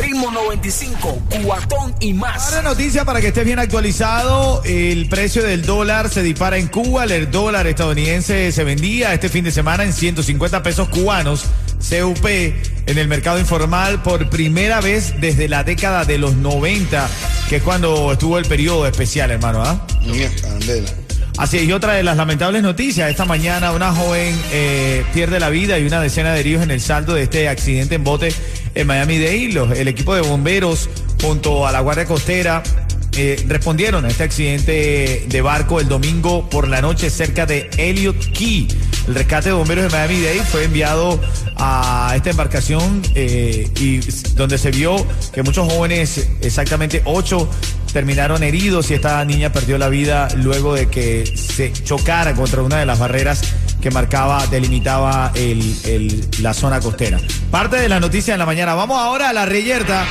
Ritmo 95, cuatón y más. Ahora noticia para que estés bien actualizado. El precio del dólar se dispara en Cuba. El dólar estadounidense se vendía este fin de semana en 150 pesos cubanos. CUP en el mercado informal por primera vez desde la década de los 90, que es cuando estuvo el periodo especial, hermano. ¿ah? Así es, y otra de las lamentables noticias, esta mañana una joven eh, pierde la vida y una decena de heridos en el saldo de este accidente en bote en Miami-Dade. Los- El equipo de bomberos junto a la Guardia Costera eh, respondieron a este accidente de barco el domingo por la noche cerca de Elliot Key. El rescate de bomberos de Miami-Dade fue enviado a esta embarcación eh, y donde se vio que muchos jóvenes, exactamente ocho, terminaron heridos y esta niña perdió la vida luego de que se chocara contra una de las barreras que marcaba, delimitaba el- el- la zona costera. Parte de la noticia de la mañana. Vamos ahora a la reyerta.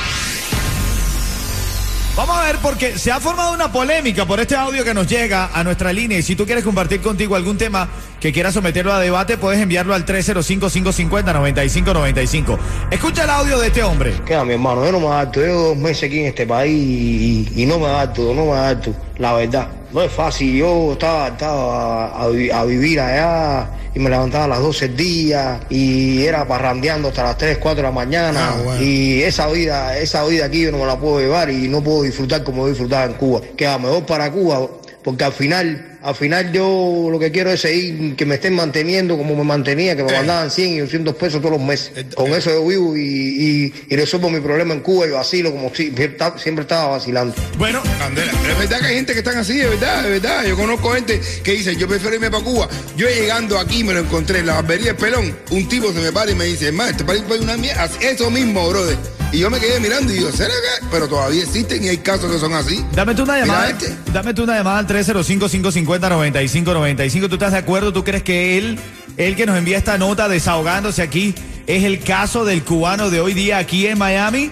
Vamos a ver porque se ha formado una polémica por este audio que nos llega a nuestra línea y si tú quieres compartir contigo algún tema que quieras someterlo a debate, puedes enviarlo al 305-550-9595. Escucha el audio de este hombre. Queda, mi hermano, yo no me adapto. Llevo dos meses aquí en este país y, y no me adapto, no me adapto, la verdad. No es fácil. Yo estaba adaptado a, a vi- a vivir allá y me levantaba a las 12 del día y era parrandeando hasta las 3, 4 de la mañana. Ah, bueno. Y esa vida, esa vida aquí yo no me la puedo llevar y no puedo disfrutar como disfrutaba en Cuba. Queda, me voy para Cuba porque al final, al final yo lo que quiero es seguir, que me estén manteniendo como me mantenía, que me Eh. mandaban 100 y 200 pesos todos los meses. Eh, Con eh. eso yo vivo y, y, y resuelvo mi problema en Cuba y vacilo como si siempre estaba vacilando. Bueno, Candela, pero es verdad que hay gente que están así, de verdad, de verdad. Yo conozco gente que dice, yo prefiero irme para Cuba. Yo llegando aquí me lo encontré en la barbería del Pelón. Un tipo se me para y me dice, hermano, este país fue una mierda. Eso mismo, brother. Y yo me quedé mirando y digo, ¿será que? Pero todavía existen y hay casos que son así. dame tú una llamada. este. Dame tú una llamada al 305-550-9595. ¿Tú estás de acuerdo? ¿Tú crees que él, él que nos envía esta nota desahogándose aquí, es el caso del cubano de hoy día aquí en Miami?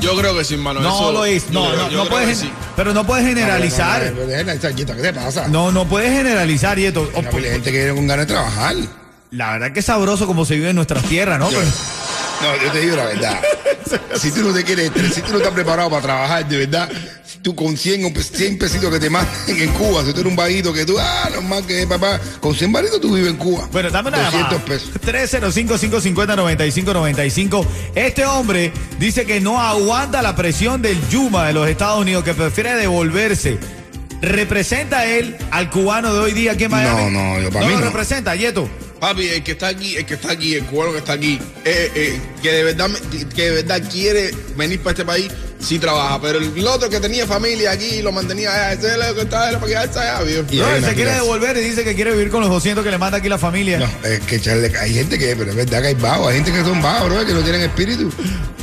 Yo creo que sí, hermano. No eso- lo es. No, creo- no, puedes, sí. pero no puedes generalizar. No, no, no, ¿qué te pasa? No, no puedes generalizar, y esto. Hay pila de gente que viene con ganas de trabajar. La verdad que es sabroso como se vive en nuestras tierras, ¿no? Pero- No, yo te digo la verdad. Si tú no te quieres, si tú no estás preparado para trabajar, de verdad, si tú con 100 o 100 pesitos que te manden en Cuba, si tú eres un vaguito que tú, ah, normal que papá, con 100 varitos tú vives en Cuba. Bueno, dame una 200 llamada. pesos. 305-550-9595. Este hombre dice que no aguanta la presión del Yuma de los Estados Unidos, que prefiere devolverse. ¿Representa él al cubano de hoy día aquí en Miami? No, no, yo para no mí lo no. representa, Yeto. Papi, el que está aquí, el que está aquí, el cubano que está aquí, eh, eh, que de verdad que de verdad quiere venir para este país, sí trabaja. Pero el otro que tenía familia aquí y lo mantenía allá, ese es el que estaba era para quedarse allá, viejo. No, él se quiere clase. devolver y dice que quiere vivir con los 200 que le manda aquí la familia. No, es que echarle- hay gente que, pero es verdad que hay vagos, hay gente que son vagos, bro, que no tienen espíritu.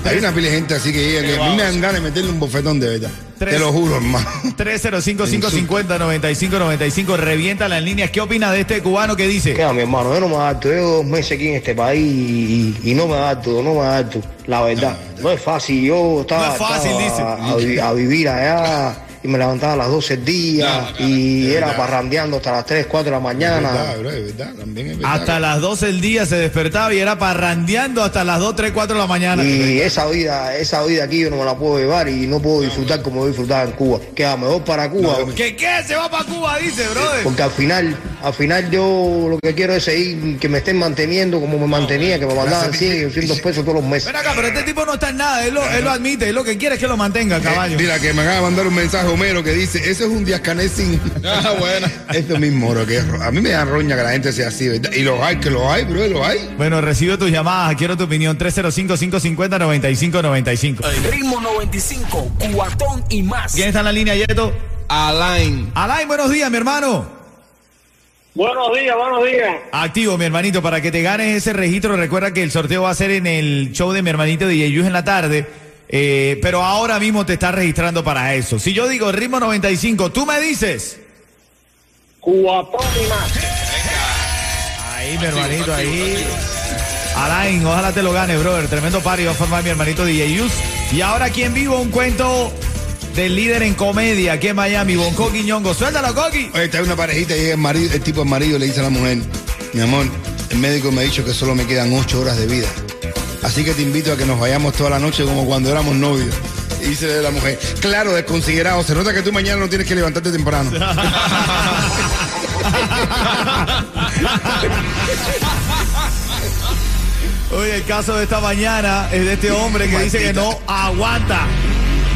Hay una pila de gente así que llega, que a mí me dan ganas de meterle un bofetón de verdad. Tres. Te lo juro, hermano. 305-550-9595. Revienta las líneas. ¿Qué opina de este cubano que dice? Queda, mi hermano, yo no me adapto. Llevo dos meses aquí en este país y, y no me adapto, no me adapto, la verdad. No es fácil. Yo estaba No es fácil, adaptado dice. a, a vivir allá y me levantaba a las 12 del día No, y es era parrandeando hasta las 3, 4 de la Es mañana. verdad, bro, es verdad, también es verdad. Hasta las 12 del día se despertaba y era parrandeando hasta las 2, 3, 4 de la mañana. Y esa vida, esa vida aquí yo no me la puedo llevar y no puedo disfrutar como disfrutaba en Cuba. Queda, me voy para Cuba. ¿Qué qué? Se va para Cuba, dice, brother. Porque al final, al final yo lo que quiero es seguir, que me estén manteniendo como me mantenía, que me mandaban 100 y 200 pesos todos los meses. Ven acá, pero este tipo no está en nada, él lo, él lo admite, él lo que quiere es que lo mantenga, caballo. Eh, mira, que me acaba de mandar un mensaje Homero que dice, ese es un Díaz-Canel sin... Ah, buena. Esto mismo, bro, que a mí me da roña que la gente sea así, ¿verdad? Y los hay, que los hay, bro, los hay. Bueno, recibo tus llamadas, quiero tu opinión, 305-550-9595. Ritmo 95, cuatón y más. ¿Quién está en la línea, Yeto? Alain. Alain, buenos días, mi hermano. Buenos días, buenos días. Activo, mi hermanito, para que te ganes ese registro, recuerda que el sorteo va a ser en el show de mi hermanito DJ Yus en la tarde. eh, pero ahora mismo te estás registrando para eso. Si yo digo ritmo 95, tú me dices. Más. Ahí, mi hermanito, ahí. Alain, ojalá te lo gane, brother. Tremendo party va a formar mi hermanito DJ Yus. Y ahora aquí en vivo un cuento del líder en comedia aquí en Miami, Bonco Quiñongo. Suéltalo, Coqui. Oye, está una parejita y el, marido, el tipo del marido le dice a la mujer, mi amor, el médico me ha dicho que solo me quedan ocho horas de vida. Así que te invito a que nos vayamos toda la noche como cuando éramos novios. Y dice la mujer, claro, desconsiderado, se nota que tú mañana no tienes que levantarte temprano. Oye, el caso de esta mañana es de este hombre que dice que no aguanta.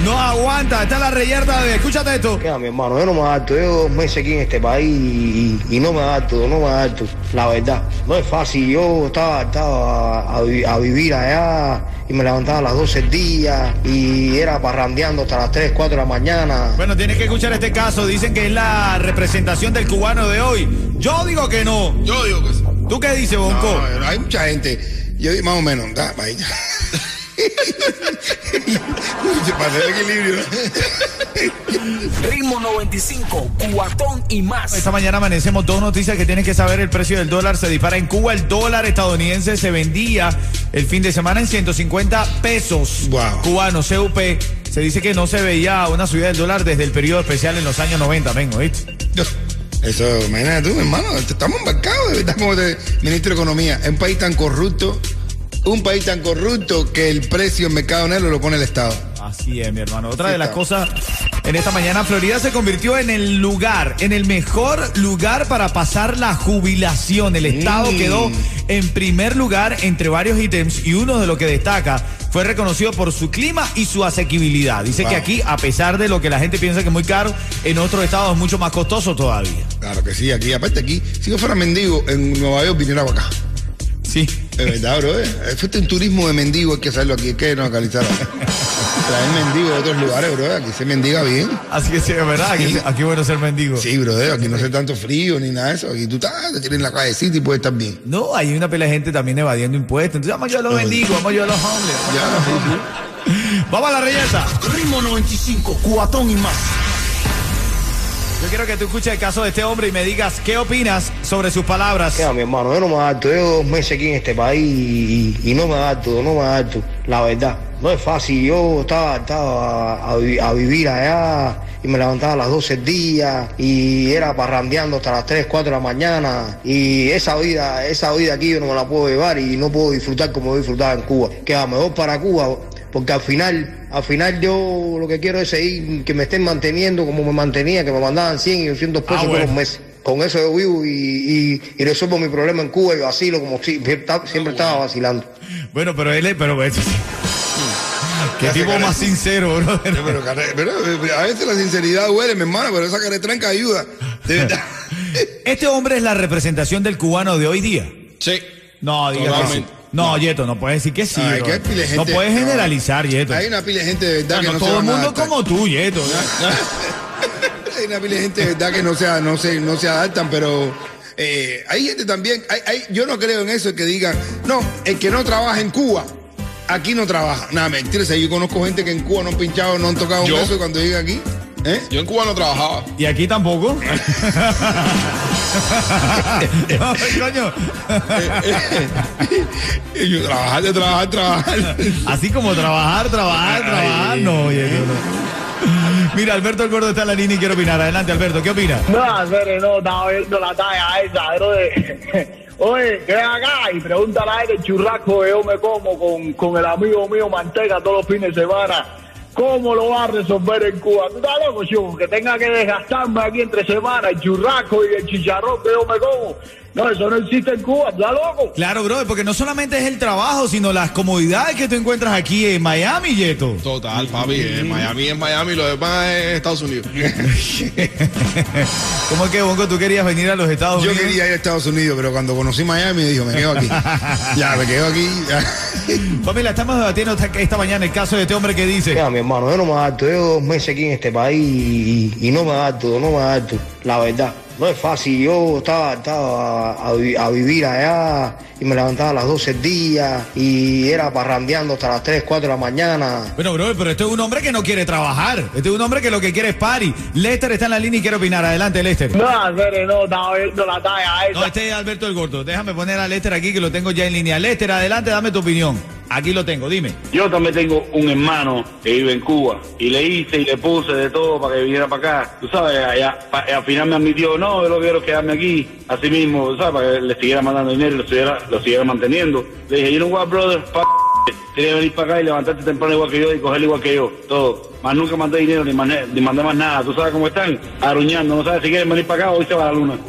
No aguanta. Está la reyerta de. Escúchate esto. Mira, mi hermano, yo no me adapto. Llevo dos meses aquí en este país y, y no me adapto, no me adapto. La verdad, no es fácil. Yo estaba adaptado a, a vi- a vivir allá y me levantaba a las 12 del día y era parrandeando hasta las 3, 4 de la mañana. Bueno, tienes que escuchar este caso. Dicen que es la representación del cubano de hoy. Yo digo que no. Yo digo que sí. ¿Tú qué dices, Bonco? No, no, hay mucha gente. Yo digo, más o menos, da, Para hacer equilibrio. Ritmo 95, cuatón y más. Esta mañana amanecemos dos noticias que tienes que saber. El precio del dólar se dispara en Cuba. El dólar estadounidense se vendía el fin de semana en 150 pesos Wow. cubanos, CUP. Se dice que no se veía una subida del dólar desde el periodo especial en los años 90, vengo, ¿viste? Eso, imagínate tú, hermano, estamos embarcados de verdad como de ministro de Economía. Es un país tan corrupto, un país tan corrupto que el precio en mercado negro lo pone el Estado. Así es, mi hermano. Otra Sí, de las está. cosas, en esta mañana Florida se convirtió en el lugar, en el mejor lugar para pasar la jubilación. El Estado Mm. quedó en primer lugar entre varios ítems y uno de los que destaca fue reconocido por su clima y su asequibilidad. Dice Wow. que aquí, a pesar de lo que la gente piensa que es muy caro, en otros estados es mucho más costoso todavía. Claro que sí, aquí, aparte aquí, si yo fuera mendigo en Nueva York, viniera para acá. Sí. Es verdad, bro. Eh. Fuiste un turismo de mendigo, hay que hacerlo aquí, hay que localizar. Traer mendigo de otros lugares, bro. Aquí se mendiga bien. Así que sí, es verdad, aquí, bueno ser mendigo. Sí, bro, aquí no hace tanto frío ni nada de eso. Aquí tú estás, te tienes en la callecita y puedes estar bien. No, hay una pila de gente también evadiendo impuestos. Entonces vamos yo a los mendigos, vamos yo a los hombres. Ya, sí, sí. Vamos a la reyesa. Ritmo 95, cuatón y más. Yo quiero que tú escuches el caso de este hombre y me digas qué opinas sobre sus palabras. Mira, mi hermano, yo no me adapto. Llevo dos meses aquí en este país y, no me adapto, no me adapto. La verdad, no es fácil. Yo estaba adaptado a, a vi- a vivir allá y me levantaba a las 12 del día y era parrandeando hasta las 3, 4 de la mañana. Y esa vida, esa vida aquí yo no me la puedo llevar y no puedo disfrutar como disfrutaba en Cuba. Que a mejor para Cuba, porque al final, al final yo lo que quiero es seguir, que me estén manteniendo como me mantenía, que me mandaban 100 y 200 pesos Ah, todos bueno. los meses. Con eso yo vivo y, y- y resuelvo mi problema en Cuba y vacilo como si siempre estaba vacilando. Bueno, pero él es, pero es- Qué tipo más sincero, bro. Pero, eh, a veces la sinceridad duele, mi hermano, pero esa caretranca ayuda. De verdad. Este hombre es la representación del cubano de hoy día. Sí. No, diga que sí. Totalmente. No, Yeto, no puedes decir que sí. Ay, que no puedes generalizar, Yeto. Hay una pila de gente de verdad que No, todo el mundo como tú, Yeto. Hay una pila de gente de verdad que no se, no se, no se adaptan, pero eh, hay gente también, hay, hay- yo no creo en eso que digan, no, el que no trabaja en Cuba, aquí no trabaja. Nada, mentira, yo conozco gente que en Cuba no han pinchado, no han tocado un ¿Yo? beso y cuando llegan aquí. ¿Eh? Yo en Cuba no trabajaba. ¿Y aquí tampoco? no, coño. Y yo, trabajar, de trabajar, trabajar. Así como trabajar, trabajar, trabajar. No, no. Mira, Alberto el Gordo está en la línea y quiero opinar. Adelante, Alberto, ¿qué opina? No, serio, no, estaba viendo la talla esa, pero de... Oye, que ven acá y pregúntale a él el churrasco que yo me como con, con el amigo mío Manteca todos los fines de semana. ¿Cómo lo va a resolver en Cuba? ¿Tú estás loco, chico? Que tenga que desgastarme aquí entre semanas el churrasco y el chicharrón que yo me como. No, eso no existe en Cuba, ¿tú estás loco? Claro, bro, porque no solamente es el trabajo, sino las comodidades que tú encuentras aquí en Miami, Yeto. Total, papi. Miami es Miami, lo demás es Estados Unidos. ¿Cómo es que, Bongo, tú querías venir a los Estados Yo Unidos? quería ir a Estados Unidos, pero cuando conocí Miami, dijo, me quedo aquí. ya, me quedo aquí. ya. Familia, estamos debatiendo esta, mañana el caso de este hombre que dice... Mira, mi hermano, yo no me adapto. Llevo dos meses aquí en este país y, y no me adapto, no me adapto. La verdad, No es fácil, yo estaba, estaba a, vi- a vivir allá y me levantaba a las 12 del día y era parrandeando hasta las 3, 4 de la mañana. Bueno, bro, pero este es un hombre que no quiere trabajar. Este es un hombre que lo que quiere es party. Lester está en la línea y quiere opinar. Adelante, Lester. No, hacer, no, estaba viendo la talla esa. No, este es Alberto el Gordo. Déjame poner a Lester aquí que lo tengo ya en línea. Lester, adelante, dame tu opinión. Aquí lo tengo, dime. Yo también tengo un hermano que vive en Cuba y le hice y le puse de todo para que viniera para acá. Tú sabes, allá, pa- al final me admitió, no, yo lo quiero quedarme aquí, así mismo, tú sabes, para que le siguiera mandando dinero y lo siguiera, lo siguiera manteniendo. Le dije, you know what, brother, pa tienes que venir para acá y levantarte temprano igual que yo y cogerlo igual que yo, todo. Más nunca mandé dinero ni mandé, ni mandé más nada. Tú sabes cómo están, aruñando, no sabes si quieren venir para acá hoy se va la luna.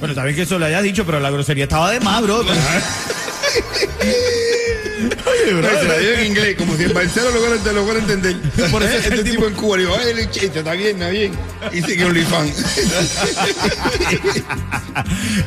Bueno, está bien que eso lo hayas dicho, pero la grosería estaba de más, bro. Oye, bro. No, se la dio en inglés, como si en Barcelona lo lo fuera a entender. Por eso ¿Eh? este tipo- en Cuba le digo, ay, el chiste, está bien, está bien. Y sigue OnlyFans.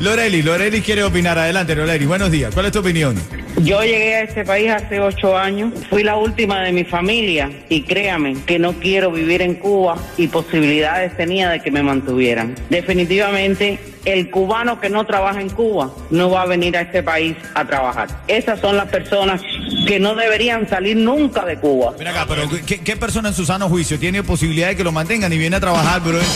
Loreli, Loreli quiere opinar. Adelante, Loreli. Buenos días. ¿Cuál es tu opinión? Yo llegué a este país hace ocho años, fui la última de mi familia y créame que no quiero vivir en Cuba y posibilidades tenía de que me mantuvieran. Definitivamente el cubano que no trabaja en Cuba no va a venir a este país a trabajar. Esas son las personas que no deberían salir nunca de Cuba. Mira acá, pero ¿qué, qué persona en su sano juicio tiene posibilidad de que lo mantengan y viene a trabajar, bro? Bueno,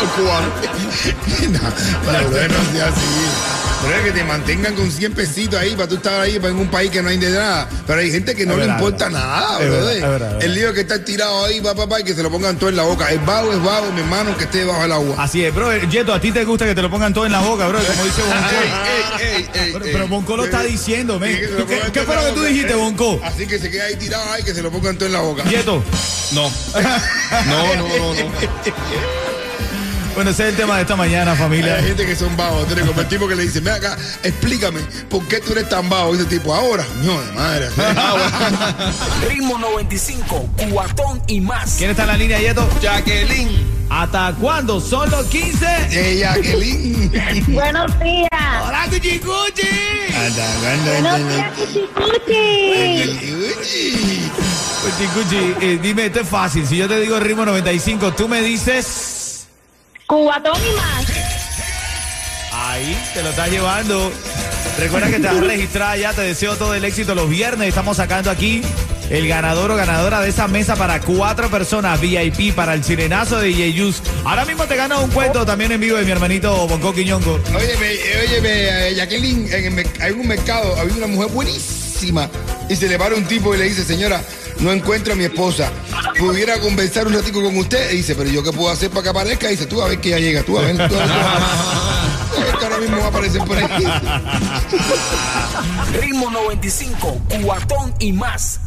el cubano. no, no, no así. Pero es que te mantengan con 100 pesitos ahí para tú estar ahí para en un país que no hay de nada. Pero hay gente que no le importa verdad. nada, verdad. El lío que está tirado ahí, papá, papá, y que se lo pongan todo en la boca. Es vago, es vago, mi hermano, que esté bajo el agua. Así es, bro. Yeto, ¿a ti te gusta que te lo pongan todo en la boca, bro? Como dice Bonco. Ey, ey, ey, ey, Pero, Bonco lo está diciendo, men. Sí, que se lo ¿Tú ¿Qué, fue lo que tú dijiste, Bonco? Así que se queda ahí tirado ahí, que se lo pongan todo en la boca. Yeto. No. No, no, no, no. Bueno, ese es el tema de esta mañana, familia. Hay gente que son vagos, Treco, como el tipo que le dice, ven acá, explícame, ¿por qué tú eres tan vago? Y ese tipo, ahora, no, de madre. Ritmo 95, cuatón y más. ¿Quién está en la línea, Yeto? Jacqueline. ¿Hasta cuándo? ¿Son los 15? Eh, Jacqueline. Buenos días. ¡Hola, Cuchicuchi! Buenos días, Cuchicuchi. Uy. Cuchicuchi, eh, dime, esto es fácil. Si yo te digo ritmo 95, tú me dices... Cubatón y más. Ahí, te lo estás llevando. Recuerda que te has registrado ya, te deseo todo el éxito los viernes. Estamos sacando aquí el ganador o ganadora de esa mesa para cuatro personas VIP para el sirenazo de DJ Yus. Ahora mismo te ganas un cuento también en vivo de mi hermanito Bonco Quiñongo. Óyeme, óyeme, eh, Jacqueline, en el hay un mercado, había una mujer buenísima y se le para un tipo y le dice, señora, no encuentro a mi esposa. Pudiera conversar un ratico con usted. Dice, pero yo qué puedo hacer para que aparezca. Dice, tú a ver que ya llega, tú a ver. Ahora mismo va a aparecer por ahí. Ritmo 95, cuatón y más.